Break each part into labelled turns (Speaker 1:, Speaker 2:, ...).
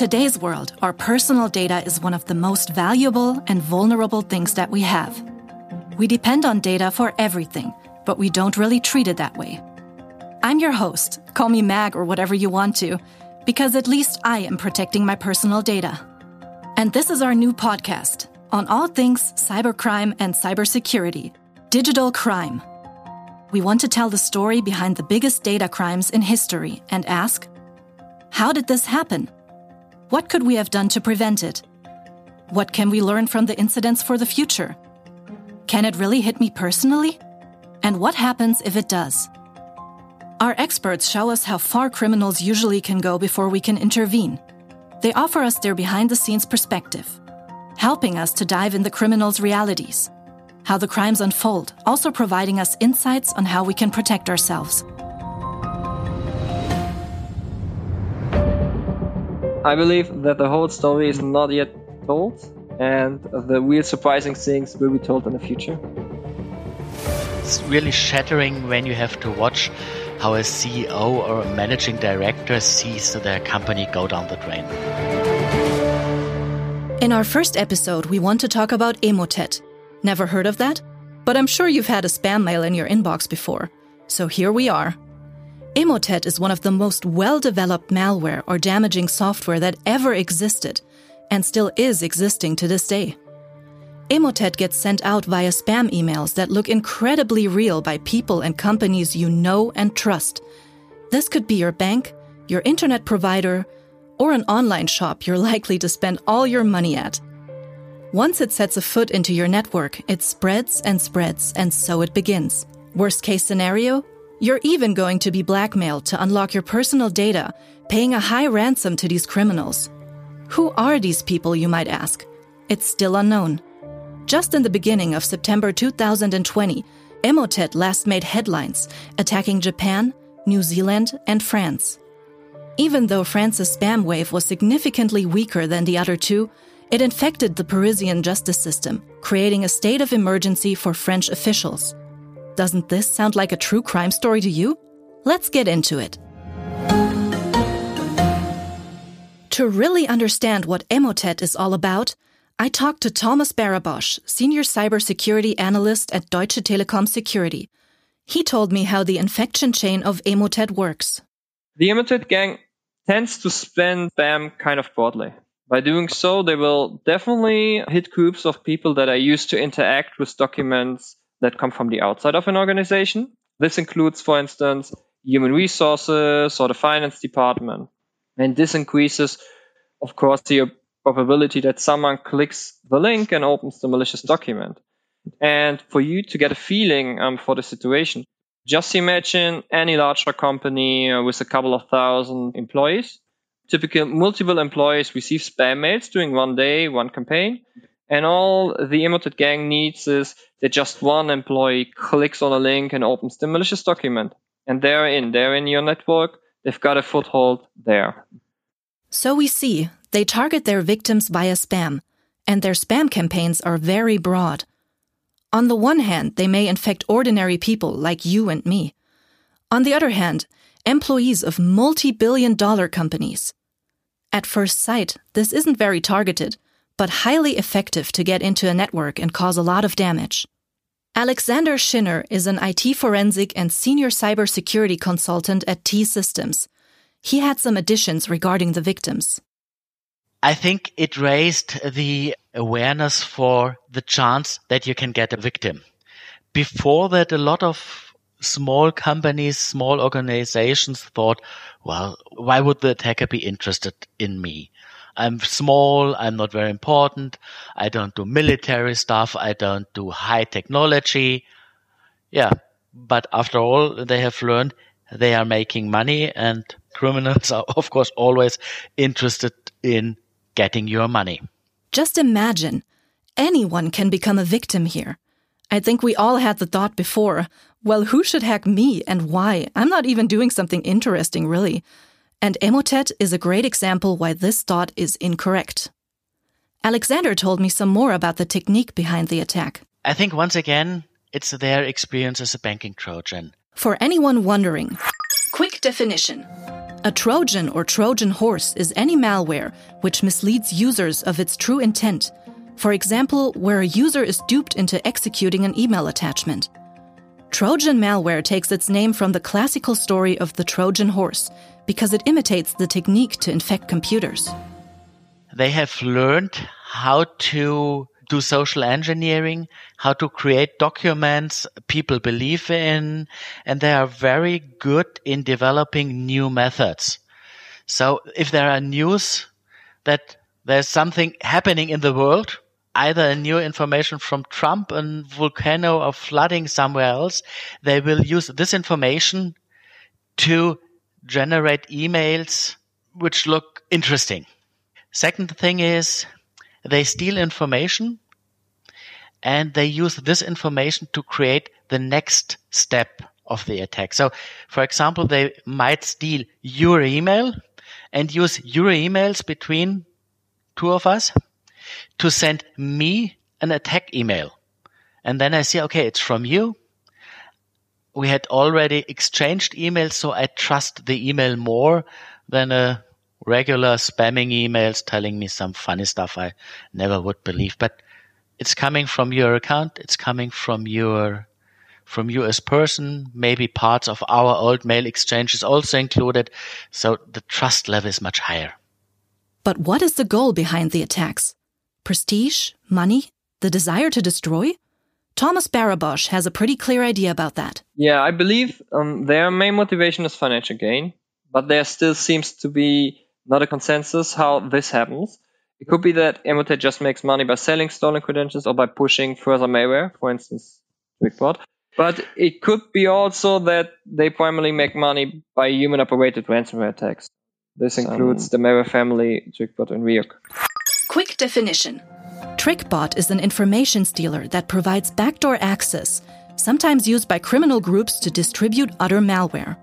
Speaker 1: today's world, our personal data is one of the most valuable and vulnerable things that we have. We depend on data for everything, but we don't really treat it that way. I'm your host, call me Mag or whatever you want to, because at least I am protecting my personal data. And this is our new podcast on all things cybercrime and cybersecurity digital crime. We want to tell the story behind the biggest data crimes in history and ask how did this happen? What could we have done to prevent it? What can we learn from the incidents for the future? Can it really hit me personally? And what happens if it does? Our experts show us how far criminals usually can go before we can intervene. They offer us their behind the scenes perspective, helping us to dive in the criminals' realities, how the crimes unfold, also providing us insights on how we can protect ourselves.
Speaker 2: I believe that the whole story is not yet told, and the real surprising things will be told in the future.
Speaker 3: It's really shattering when you have to watch how a CEO or a managing director sees their company go down the drain.
Speaker 1: In our first episode, we want to talk about Emotet. Never heard of that? But I'm sure you've had a spam mail in your inbox before. So here we are. Emotet is one of the most well developed malware or damaging software that ever existed and still is existing to this day. Emotet gets sent out via spam emails that look incredibly real by people and companies you know and trust. This could be your bank, your internet provider, or an online shop you're likely to spend all your money at. Once it sets a foot into your network, it spreads and spreads, and so it begins. Worst case scenario, you're even going to be blackmailed to unlock your personal data, paying a high ransom to these criminals. Who are these people, you might ask? It's still unknown. Just in the beginning of September 2020, Emotet last made headlines, attacking Japan, New Zealand, and France. Even though France's spam wave was significantly weaker than the other two, it infected the Parisian justice system, creating a state of emergency for French officials. Doesn't this sound like a true crime story to you? Let's get into it. To really understand what Emotet is all about, I talked to Thomas Barabosch, Senior Cybersecurity Analyst at Deutsche Telekom Security. He told me how the infection chain of Emotet works.
Speaker 2: The Emotet gang tends to spam spam kind of broadly. By doing so, they will definitely hit groups of people that are used to interact with documents that come from the outside of an organization. This includes, for instance, human resources or the finance department. And this increases, of course, the probability that someone clicks the link and opens the malicious document. And for you to get a feeling um, for the situation, just imagine any larger company uh, with a couple of thousand employees. Typical multiple employees receive spam mails during one day, one campaign. And all the Emotet gang needs is that just one employee clicks on a link and opens the malicious document. And they're in, they're in your network. They've got a foothold there.
Speaker 1: So we see they target their victims via spam, and their spam campaigns are very broad. On the one hand, they may infect ordinary people like you and me. On the other hand, employees of multi billion dollar companies. At first sight, this isn't very targeted but highly effective to get into a network and cause a lot of damage. Alexander Schinner is an IT forensic and senior cybersecurity consultant at T Systems. He had some additions regarding the victims.
Speaker 3: I think it raised the awareness for the chance that you can get a victim. Before that, a lot of small companies, small organizations thought, well, why would the attacker be interested in me? I'm small. I'm not very important. I don't do military stuff. I don't do high technology. Yeah. But after all, they have learned they are making money and criminals are, of course, always interested in getting your money.
Speaker 1: Just imagine anyone can become a victim here. I think we all had the thought before well, who should hack me and why? I'm not even doing something interesting, really. And Emotet is a great example why this thought is incorrect. Alexander told me some more about the technique behind the attack.
Speaker 3: I think once again, it's their experience as a banking Trojan.
Speaker 1: For anyone wondering, quick definition. A Trojan or Trojan horse is any malware which misleads users of its true intent. For example, where a user is duped into executing an email attachment. Trojan malware takes its name from the classical story of the Trojan horse because it imitates the technique to infect computers.
Speaker 3: They have learned how to do social engineering, how to create documents people believe in, and they are very good in developing new methods. So if there are news that there's something happening in the world, either a new information from Trump, and volcano or flooding somewhere else, they will use this information to generate emails which look interesting. Second thing is they steal information and they use this information to create the next step of the attack. So, for example, they might steal your email and use your emails between two of us to send me an attack email. And then I see, okay, it's from you. We had already exchanged emails, so I trust the email more than a regular spamming emails telling me some funny stuff I never would believe. But it's coming from your account. It's coming from your from you as person. Maybe parts of our old mail exchange is also included. So the trust level is much higher.
Speaker 1: But what is the goal behind the attacks? Prestige? Money? The desire to destroy? Thomas Barabosch has a pretty clear idea about that.
Speaker 2: Yeah, I believe um, their main motivation is financial gain, but there still seems to be not a consensus how this happens. It could be that Emotet just makes money by selling stolen credentials or by pushing further malware, for instance, TrickBot. But it could be also that they primarily make money by human operated ransomware attacks. This includes the malware family, TrickBot and Ryuk.
Speaker 1: Quick definition TrickBot is an information stealer that provides backdoor access, sometimes used by criminal groups to distribute other malware.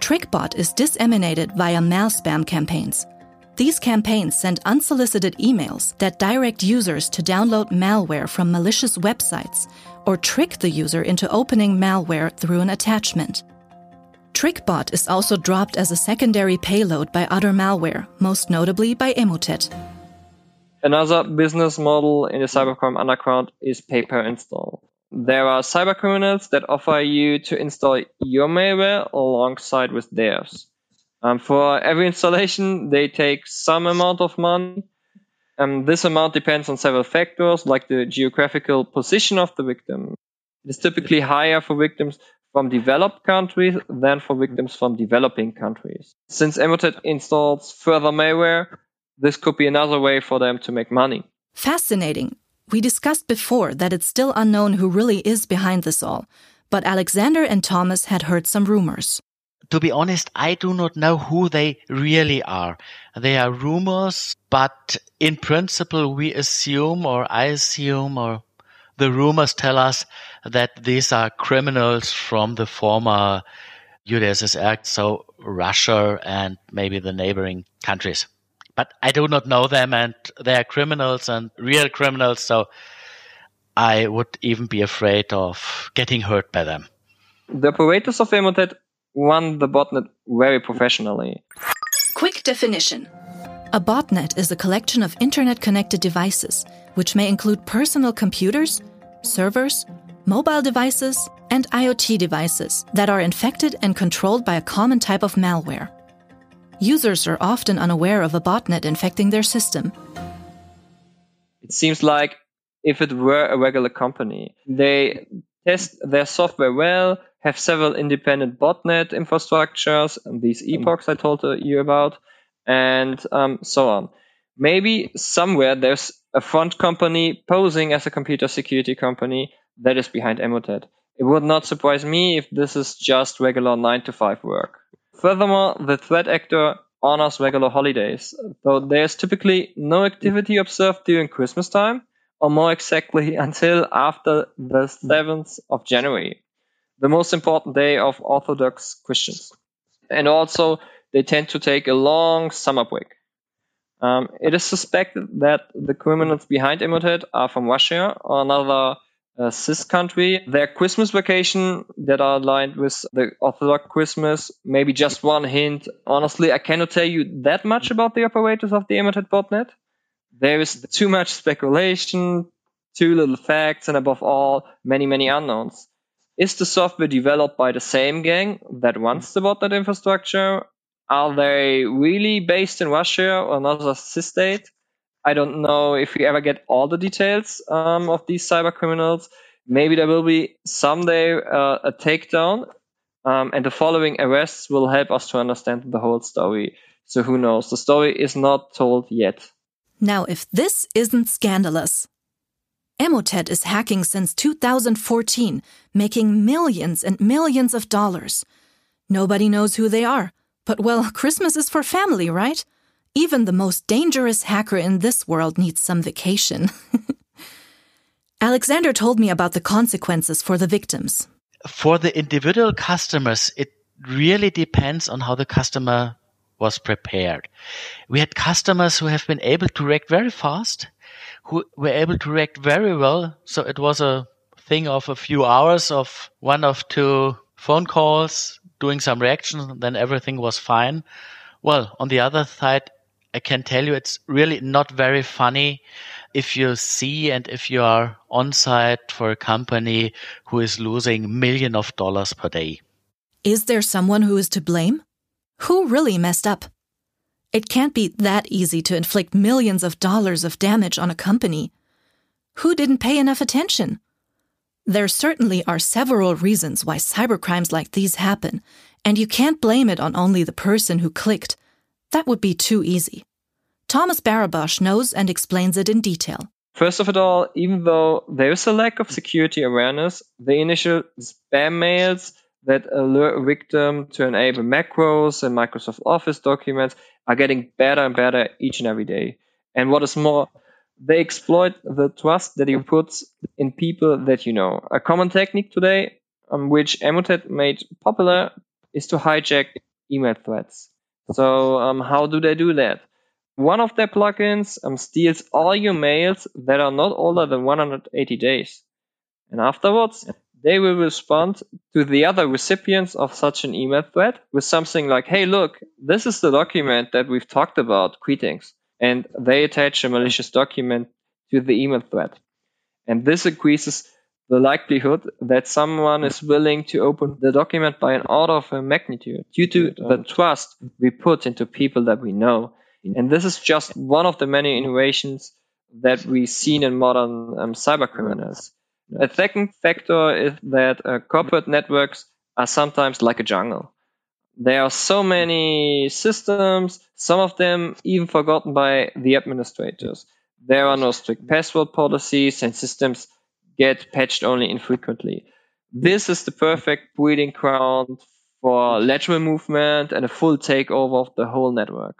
Speaker 1: TrickBot is disseminated via mail spam campaigns. These campaigns send unsolicited emails that direct users to download malware from malicious websites or trick the user into opening malware through an attachment. TrickBot is also dropped as a secondary payload by other malware, most notably by Emotet.
Speaker 2: Another business model in the cybercrime underground is pay per install. There are cybercriminals that offer you to install your malware alongside with theirs. Um, for every installation, they take some amount of money. Um, this amount depends on several factors, like the geographical position of the victim. It is typically higher for victims from developed countries than for victims from developing countries. Since Emotet installs further malware, this could be another way for them to make money.
Speaker 1: Fascinating. We discussed before that it's still unknown who really is behind this all, but Alexander and Thomas had heard some rumors.
Speaker 3: To be honest, I do not know who they really are. They are rumors, but in principle, we assume, or I assume, or the rumors tell us that these are criminals from the former UdSSR, so Russia and maybe the neighboring countries but I do not know them and they are criminals and real criminals. So I would even be afraid of getting hurt by them.
Speaker 2: The operators of Emotet run the botnet very professionally.
Speaker 1: Quick definition. A botnet is a collection of internet connected devices, which may include personal computers, servers, mobile devices, and IoT devices that are infected and controlled by a common type of malware. Users are often unaware of a botnet infecting their system.
Speaker 2: It seems like if it were a regular company, they test their software well, have several independent botnet infrastructures, and these hmm. epochs I told you about, and um, so on. Maybe somewhere there's a front company posing as a computer security company that is behind Emotet. It would not surprise me if this is just regular 9 to 5 work. Furthermore, the threat actor honors regular holidays, though there is typically no activity observed during Christmas time, or more exactly until after the 7th of January, the most important day of Orthodox Christians. And also, they tend to take a long summer break. Um, it is suspected that the criminals behind Emotet are from Russia or another Uh, CIS country. Their Christmas vacation that are aligned with the Orthodox Christmas. Maybe just one hint. Honestly, I cannot tell you that much about the operators of the Emotet botnet. There is too much speculation, too little facts, and above all, many, many unknowns. Is the software developed by the same gang that wants the botnet infrastructure? Are they really based in Russia or another cis state? I don't know if we ever get all the details um, of these cyber criminals. Maybe there will be someday uh, a takedown, um, and the following arrests will help us to understand the whole story. So who knows? The story is not told yet.
Speaker 1: Now, if this isn't scandalous, Emotet is hacking since 2014, making millions and millions of dollars. Nobody knows who they are, but well, Christmas is for family, right? Even the most dangerous hacker in this world needs some vacation. Alexander told me about the consequences for the victims.
Speaker 3: For the individual customers, it really depends on how the customer was prepared. We had customers who have been able to react very fast, who were able to react very well. So it was a thing of a few hours of one of two phone calls, doing some reaction, then everything was fine. Well, on the other side, I can tell you it's really not very funny if you see and if you are on site for a company who is losing millions of dollars per day.
Speaker 1: Is there someone who is to blame? Who really messed up? It can't be that easy to inflict millions of dollars of damage on a company. Who didn't pay enough attention? There certainly are several reasons why cybercrimes like these happen, and you can't blame it on only the person who clicked. That would be too easy. Thomas Barabosch knows and explains it in detail.
Speaker 2: First of all, even though there is a lack of security awareness, the initial spam mails that alert a victim to enable macros and Microsoft Office documents are getting better and better each and every day. And what is more, they exploit the trust that you put in people that you know. A common technique today, um, which Emotet made popular, is to hijack email threads. So um, how do they do that? One of their plugins um, steals all your mails that are not older than 180 days. And afterwards, they will respond to the other recipients of such an email thread with something like, hey, look, this is the document that we've talked about, greetings. And they attach a malicious document to the email thread. And this increases the likelihood that someone is willing to open the document by an order of magnitude due to the trust we put into people that we know. And this is just one of the many innovations that we've seen in modern um, cyber criminals. A second factor is that uh, corporate networks are sometimes like a jungle. There are so many systems, some of them even forgotten by the administrators. There are no strict password policies and systems get patched only infrequently. This is the perfect breeding ground for lateral movement and a full takeover of the whole network.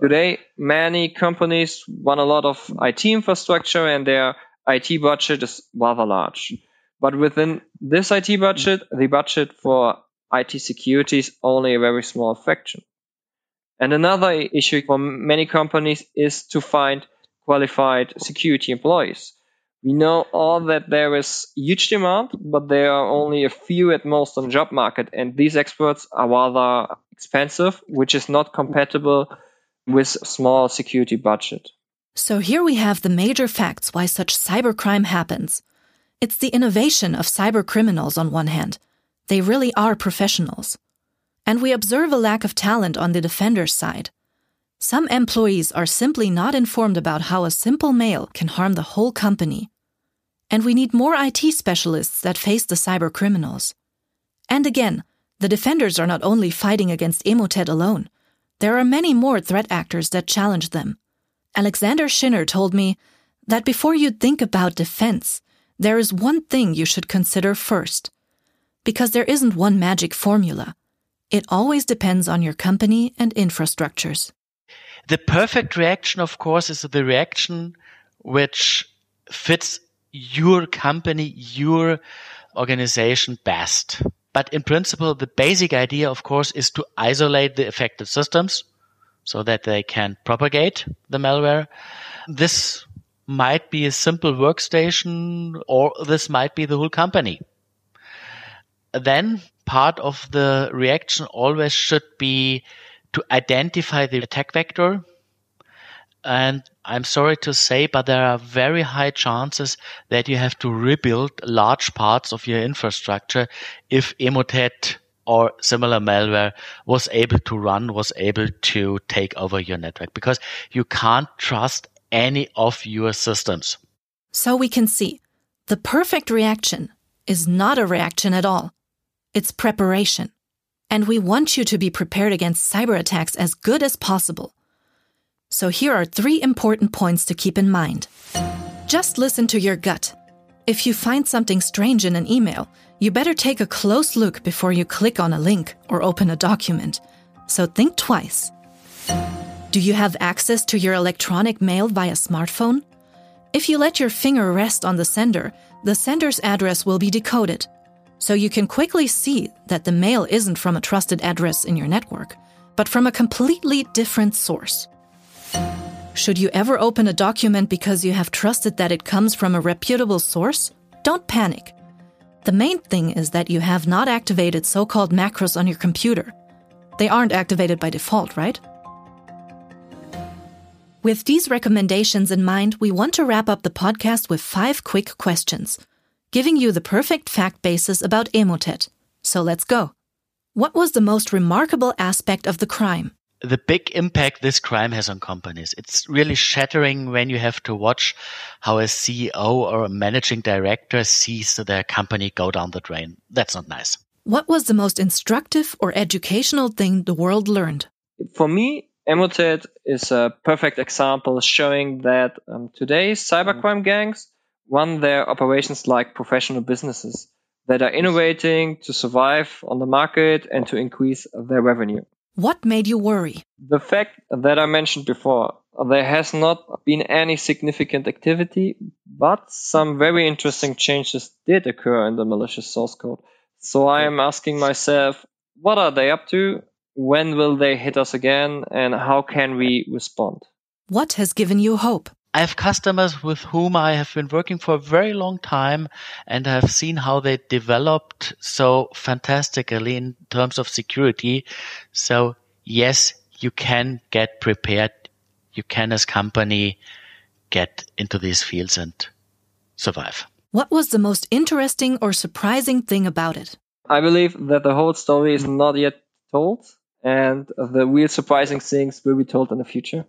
Speaker 2: Today, many companies run a lot of IT infrastructure and their IT budget is rather large. But within this IT budget, the budget for IT security is only a very small fraction. And another issue for many companies is to find qualified security employees. We know all that there is huge demand, but there are only a few at most on job market, and these experts are rather expensive, which is not compatible with small security budget.
Speaker 1: So here we have the major facts why such cybercrime happens. It's the innovation of cyber criminals on one hand. They really are professionals. And we observe a lack of talent on the defender's side. Some employees are simply not informed about how a simple mail can harm the whole company. And we need more IT specialists that face the cyber criminals. And again, the defenders are not only fighting against Emotet alone. There are many more threat actors that challenge them. Alexander Schinner told me that before you think about defense, there is one thing you should consider first. Because there isn't one magic formula. It always depends on your company and infrastructures.
Speaker 3: The perfect reaction, of course, is the reaction which fits your company, your organization best. But in principle, the basic idea, of course, is to isolate the affected systems so that they can propagate the malware. This might be a simple workstation or this might be the whole company. Then part of the reaction always should be to identify the attack vector. And I'm sorry to say, but there are very high chances that you have to rebuild large parts of your infrastructure if Emotet or similar malware was able to run, was able to take over your network because you can't trust any of your systems.
Speaker 1: So we can see the perfect reaction is not a reaction at all. It's preparation. And we want you to be prepared against cyber attacks as good as possible. So here are three important points to keep in mind. Just listen to your gut. If you find something strange in an email, you better take a close look before you click on a link or open a document. So think twice. Do you have access to your electronic mail via smartphone? If you let your finger rest on the sender, the sender's address will be decoded. So you can quickly see that the mail isn't from a trusted address in your network, but from a completely different source. Should you ever open a document because you have trusted that it comes from a reputable source? Don't panic. The main thing is that you have not activated so called macros on your computer. They aren't activated by default, right? With these recommendations in mind, we want to wrap up the podcast with five quick questions, giving you the perfect fact basis about Emotet. So let's go. What was the most remarkable aspect of the crime?
Speaker 3: The big impact this crime has on companies. It's really shattering when you have to watch how a CEO or a managing director sees their company go down the drain. That's not nice.
Speaker 1: What was the most instructive or educational thing the world learned?
Speaker 2: For me, Emotet is a perfect example showing that um, today's cybercrime gangs run their operations like professional businesses that are innovating to survive on the market and to increase their revenue.
Speaker 1: What made you worry?
Speaker 2: The fact that I mentioned before, there has not been any significant activity, but some very interesting changes did occur in the malicious source code. So I am asking myself, what are they up to? When will they hit us again? And how can we respond?
Speaker 1: What has given you hope?
Speaker 3: I have customers with whom I have been working for a very long time and I have seen how they developed so fantastically in terms of security. So yes, you can get prepared. You can as company get into these fields and survive.
Speaker 1: What was the most interesting or surprising thing about it?
Speaker 2: I believe that the whole story is not yet told and the real surprising things will be told in the future.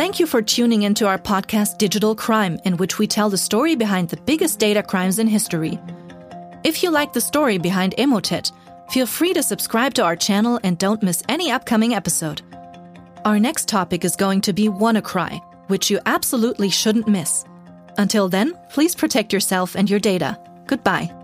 Speaker 1: Thank you for tuning into our podcast Digital Crime, in which we tell the story behind the biggest data crimes in history. If you like the story behind Emotet, feel free to subscribe to our channel and don't miss any upcoming episode. Our next topic is going to be WannaCry, which you absolutely shouldn't miss. Until then, please protect yourself and your data. Goodbye.